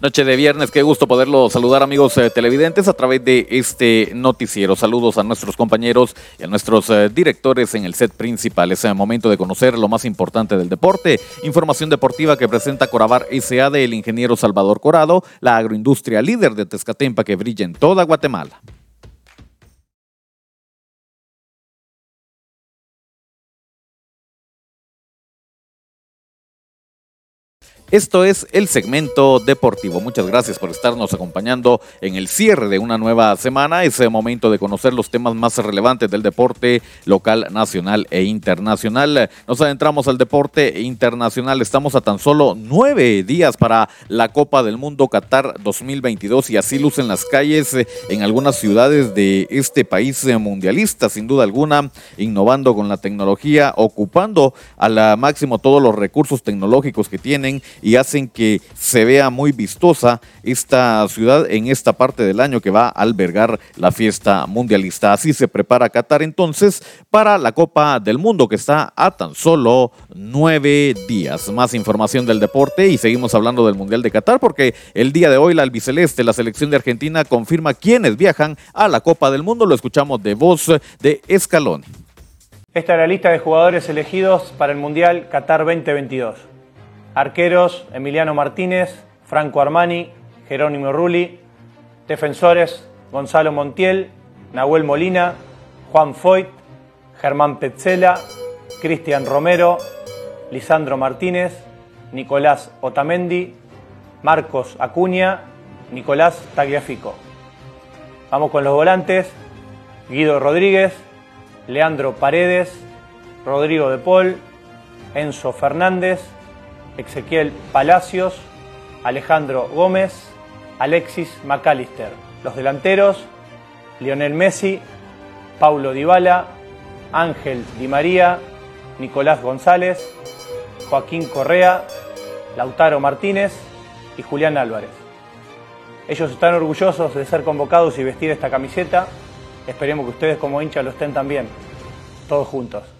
Noche de viernes, qué gusto poderlo saludar amigos eh, televidentes a través de este noticiero. Saludos a nuestros compañeros y a nuestros eh, directores en el set principal. Es el momento de conocer lo más importante del deporte. Información deportiva que presenta Corabar SA del ingeniero Salvador Corado, la agroindustria líder de Tezcatempa que brilla en toda Guatemala. Esto es el segmento deportivo. Muchas gracias por estarnos acompañando en el cierre de una nueva semana. Es el momento de conocer los temas más relevantes del deporte local, nacional e internacional. Nos adentramos al deporte internacional. Estamos a tan solo nueve días para la Copa del Mundo Qatar 2022 y así lucen las calles en algunas ciudades de este país mundialista, sin duda alguna, innovando con la tecnología, ocupando al máximo todos los recursos tecnológicos que tienen y hacen que se vea muy vistosa esta ciudad en esta parte del año que va a albergar la fiesta mundialista. Así se prepara Qatar entonces para la Copa del Mundo que está a tan solo nueve días. Más información del deporte y seguimos hablando del Mundial de Qatar porque el día de hoy la albiceleste, la selección de Argentina, confirma quiénes viajan a la Copa del Mundo. Lo escuchamos de voz de Escalón. Esta es la lista de jugadores elegidos para el Mundial Qatar 2022. Arqueros, Emiliano Martínez, Franco Armani, Jerónimo Rulli. Defensores, Gonzalo Montiel, Nahuel Molina, Juan Foyt, Germán Petzela, Cristian Romero, Lisandro Martínez, Nicolás Otamendi, Marcos Acuña, Nicolás Tagliafico. Vamos con los volantes, Guido Rodríguez, Leandro Paredes, Rodrigo de Paul, Enzo Fernández, Ezequiel Palacios, Alejandro Gómez, Alexis McAllister. Los delanteros, Lionel Messi, Paulo Dybala, Ángel Di María, Nicolás González, Joaquín Correa, Lautaro Martínez y Julián Álvarez. Ellos están orgullosos de ser convocados y vestir esta camiseta. Esperemos que ustedes como hinchas lo estén también, todos juntos.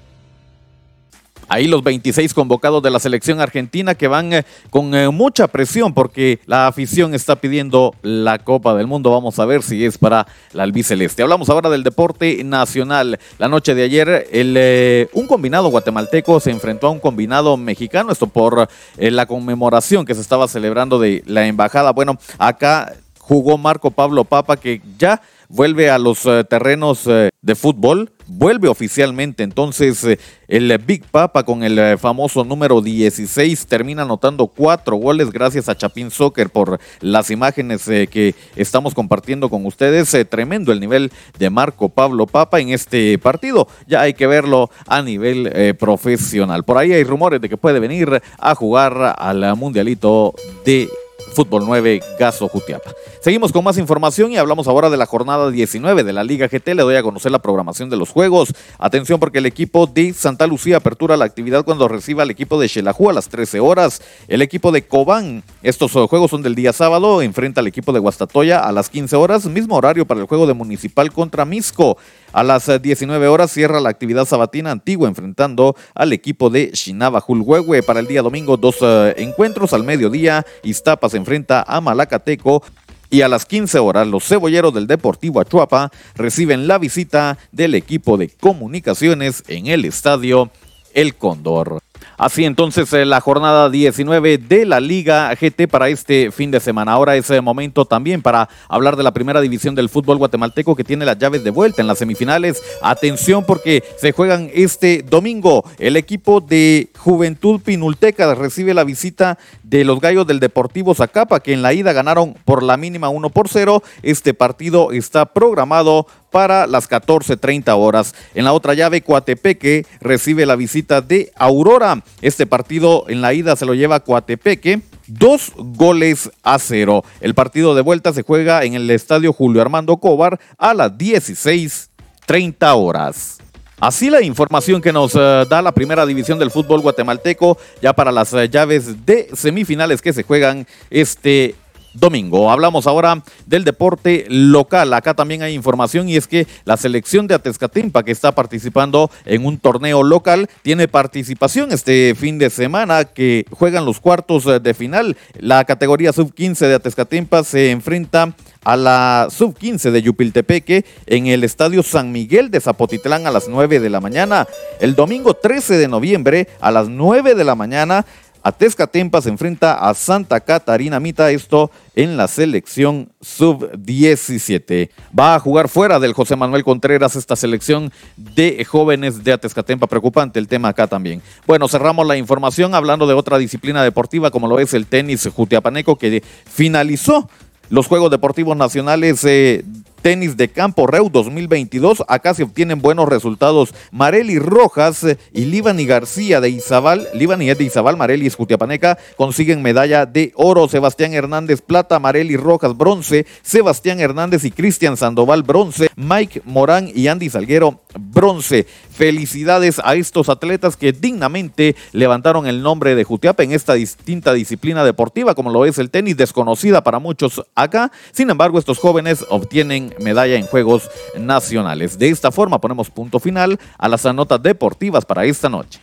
Ahí los 26 convocados de la selección argentina que van eh, con eh, mucha presión porque la afición está pidiendo la Copa del Mundo. Vamos a ver si es para la albiceleste. Hablamos ahora del deporte nacional. La noche de ayer el, eh, un combinado guatemalteco se enfrentó a un combinado mexicano. Esto por la conmemoración que se estaba celebrando de la embajada. Bueno, acá jugó Marco Pablo Papa que ya vuelve a los eh, terrenos eh, de fútbol, vuelve oficialmente entonces eh, el Big Papa con el famoso número 16, termina anotando cuatro goles gracias a Chapín Soccer por las imágenes que estamos compartiendo con ustedes. tremendo el nivel de Marco Pablo Papa en este partido, ya hay que verlo a nivel profesional. Por ahí hay rumores de que puede venir a jugar al Mundialito de Fútbol 9 Gaso Jutiapa. Seguimos con más información y hablamos ahora de la jornada 19 de la Liga GT. Le doy a conocer la programación de los juegos. Atención porque el equipo de Santa Lucía apertura la actividad cuando reciba al equipo de Xelajú a las 13 horas. El equipo de Cobán, estos juegos son del día sábado, enfrenta al equipo de Guastatoya a las 15 horas. Mismo horario para el juego de Municipal contra Misco. A las 19 horas cierra la actividad sabatina antigua enfrentando al equipo de Shinaba Hulhuehue. Para el día domingo, dos eh, encuentros al mediodía. Iztapa se enfrenta a Malacateco y a las 15 horas, los cebolleros del Deportivo Achuapa reciben la visita del equipo de comunicaciones en el estadio El Cóndor. Así entonces eh, la jornada 19 de la Liga GT para este fin de semana. Ahora es el momento también para hablar de la primera división del fútbol guatemalteco que tiene las llaves de vuelta en las semifinales. Atención porque se juegan este domingo. El equipo de Juventud Pinulteca recibe la visita de los Gallos del Deportivo Zacapa que en la ida ganaron por la mínima 1 por 0. Este partido está programado para las 14.30 horas. En la otra llave, Coatepeque recibe la visita de Aurora. Este partido en la ida se lo lleva Coatepeque. Dos goles a cero. El partido de vuelta se juega en el estadio Julio Armando Cobar a las 16.30 horas. Así la información que nos eh, da la primera división del fútbol guatemalteco ya para las eh, llaves de semifinales que se juegan este domingo. Hablamos ahora del deporte local. Acá también hay información y es que la selección de Atezcatimpa que está participando en un torneo local tiene participación este fin de semana que juegan los cuartos de final. La categoría sub-15 de Atezcatimpa se enfrenta a la sub-15 de Yupiltepeque en el Estadio San Miguel de Zapotitlán a las 9 de la mañana. El domingo 13 de noviembre a las 9 de la mañana Atezcatempa se enfrenta a Santa Catarina Mita, esto en la selección sub-17. Va a jugar fuera del José Manuel Contreras esta selección de jóvenes de Atezcatempa. Preocupante el tema acá también. Bueno, cerramos la información hablando de otra disciplina deportiva como lo es el tenis jutiapaneco que finalizó los Juegos Deportivos Nacionales eh, Tenis de Campo Reu 2022. Acá se obtienen buenos resultados. Mareli Rojas y Libani García de Izabal, Libani de Izabal, Mareli Escutiapaneca consiguen medalla de oro. Sebastián Hernández plata, Mareli Rojas bronce, Sebastián Hernández y Cristian Sandoval bronce, Mike Morán y Andy Salguero bronce. Felicidades a estos atletas que dignamente levantaron el nombre de Jutiapa en esta distinta disciplina deportiva como lo es el tenis, desconocida para muchos acá. Sin embargo, estos jóvenes obtienen medalla en Juegos Nacionales. De esta forma ponemos punto final a las notas deportivas para esta noche.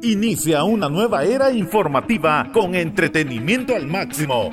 Inicia una nueva era informativa con entretenimiento al máximo.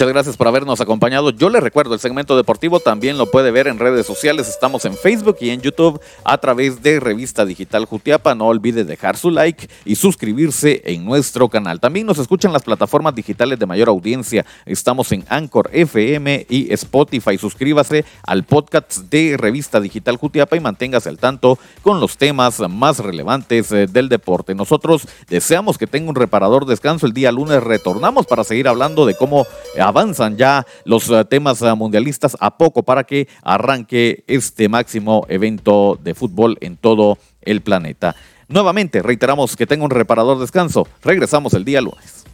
Muchas gracias por habernos acompañado. Yo les recuerdo, el segmento deportivo también lo puede ver en redes sociales. Estamos en Facebook y en YouTube a través de Revista Digital Jutiapa. No olvide dejar su like y suscribirse en nuestro canal. También nos escuchan las plataformas digitales de mayor audiencia. Estamos en Anchor FM y Spotify. Suscríbase al podcast de Revista Digital Jutiapa y manténgase al tanto con los temas más relevantes eh, del deporte. Nosotros deseamos que tenga un reparador descanso. El día lunes retornamos para seguir hablando de cómo avanzan ya los eh, temas eh, mundialistas a poco para que arranque este máximo evento de fútbol en todo el planeta. Nuevamente reiteramos que tenga un reparador descanso. Regresamos el día lunes.